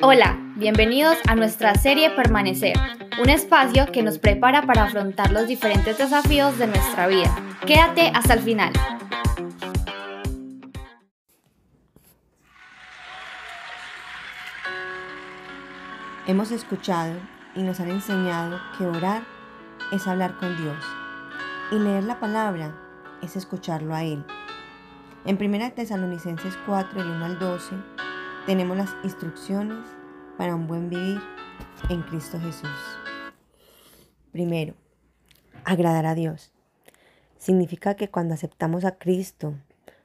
Hola, bienvenidos a nuestra serie Permanecer, un espacio que nos prepara para afrontar los diferentes desafíos de nuestra vida. Quédate hasta el final. Hemos escuchado y nos han enseñado que orar es hablar con Dios y leer la palabra es escucharlo a Él. En 1 Tesalonicenses 4, el 1 al 12, tenemos las instrucciones para un buen vivir en Cristo Jesús. Primero, agradar a Dios. Significa que cuando aceptamos a Cristo,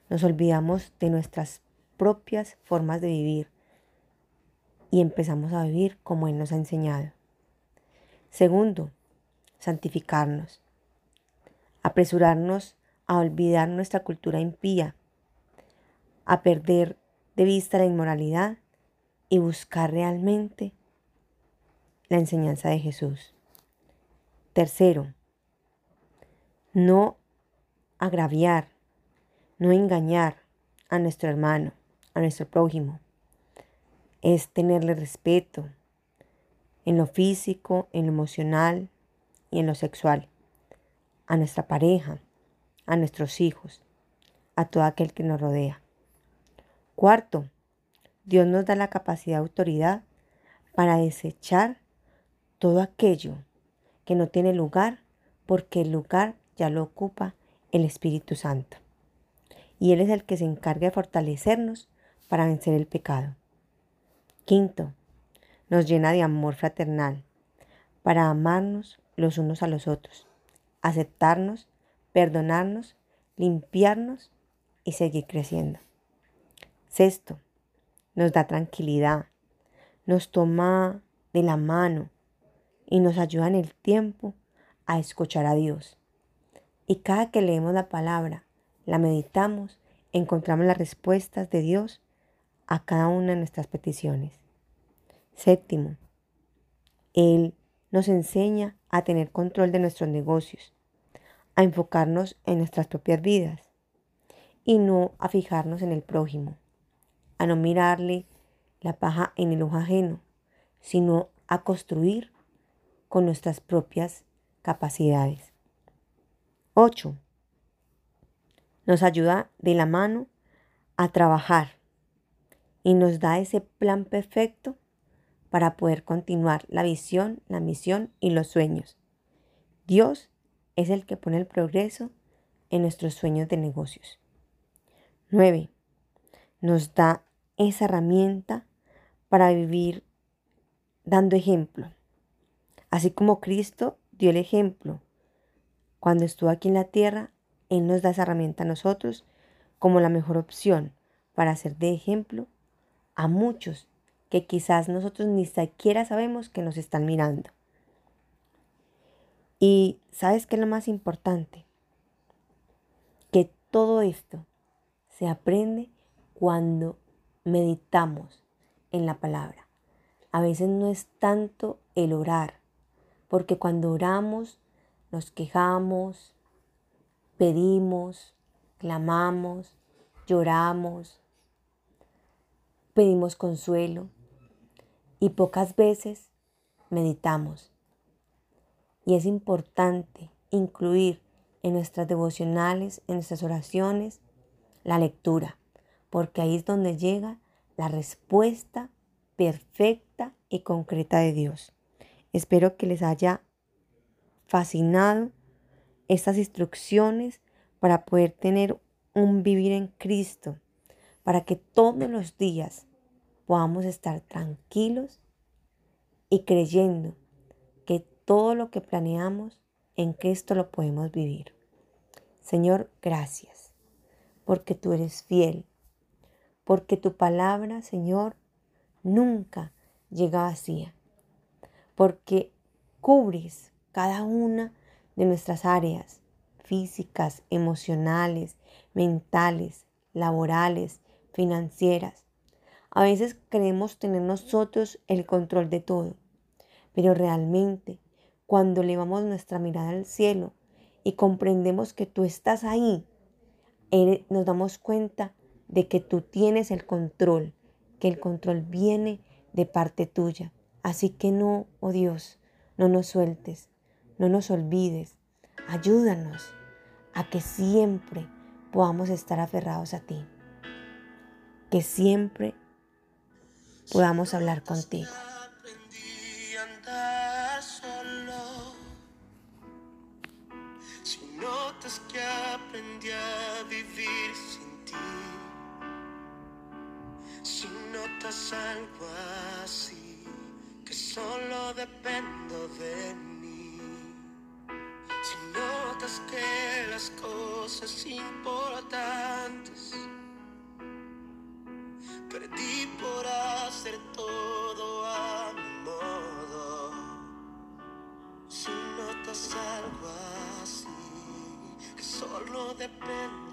nos olvidamos de nuestras propias formas de vivir y empezamos a vivir como Él nos ha enseñado. Segundo, santificarnos. Apresurarnos a olvidar nuestra cultura impía, a perder de vista la inmoralidad y buscar realmente la enseñanza de Jesús. Tercero, no agraviar, no engañar a nuestro hermano, a nuestro prójimo. Es tenerle respeto en lo físico, en lo emocional y en lo sexual, a nuestra pareja, a nuestros hijos, a todo aquel que nos rodea. Cuarto, Dios nos da la capacidad de autoridad para desechar todo aquello que no tiene lugar porque el lugar ya lo ocupa el Espíritu Santo. Y Él es el que se encarga de fortalecernos para vencer el pecado. Quinto, nos llena de amor fraternal para amarnos los unos a los otros, aceptarnos, perdonarnos, limpiarnos y seguir creciendo. Sexto, nos da tranquilidad, nos toma de la mano y nos ayuda en el tiempo a escuchar a Dios. Y cada que leemos la palabra, la meditamos, encontramos las respuestas de Dios a cada una de nuestras peticiones. Séptimo, Él nos enseña a tener control de nuestros negocios, a enfocarnos en nuestras propias vidas y no a fijarnos en el prójimo a no mirarle la paja en el ojo ajeno, sino a construir con nuestras propias capacidades. 8. Nos ayuda de la mano a trabajar y nos da ese plan perfecto para poder continuar la visión, la misión y los sueños. Dios es el que pone el progreso en nuestros sueños de negocios. 9. Nos da esa herramienta para vivir dando ejemplo. Así como Cristo dio el ejemplo cuando estuvo aquí en la tierra, Él nos da esa herramienta a nosotros como la mejor opción para ser de ejemplo a muchos que quizás nosotros ni siquiera sabemos que nos están mirando. Y sabes qué es lo más importante? Que todo esto se aprende cuando meditamos en la palabra. A veces no es tanto el orar, porque cuando oramos nos quejamos, pedimos, clamamos, lloramos, pedimos consuelo y pocas veces meditamos. Y es importante incluir en nuestras devocionales, en nuestras oraciones, la lectura porque ahí es donde llega la respuesta perfecta y concreta de Dios. Espero que les haya fascinado estas instrucciones para poder tener un vivir en Cristo, para que todos los días podamos estar tranquilos y creyendo que todo lo que planeamos en Cristo lo podemos vivir. Señor, gracias, porque tú eres fiel porque tu palabra, Señor, nunca llega vacía, porque cubres cada una de nuestras áreas físicas, emocionales, mentales, laborales, financieras. A veces creemos tener nosotros el control de todo, pero realmente cuando elevamos nuestra mirada al cielo y comprendemos que tú estás ahí, nos damos cuenta de que tú tienes el control, que el control viene de parte tuya. Así que no, oh Dios, no nos sueltes, no nos olvides. Ayúdanos a que siempre podamos estar aferrados a ti. Que siempre podamos hablar contigo. Si notas que aprendí a vivir sin ti, notas algo así, que solo dependo de mí, si notas que las cosas importantes perdí por hacer todo a mi modo, si notas algo así, que solo dependo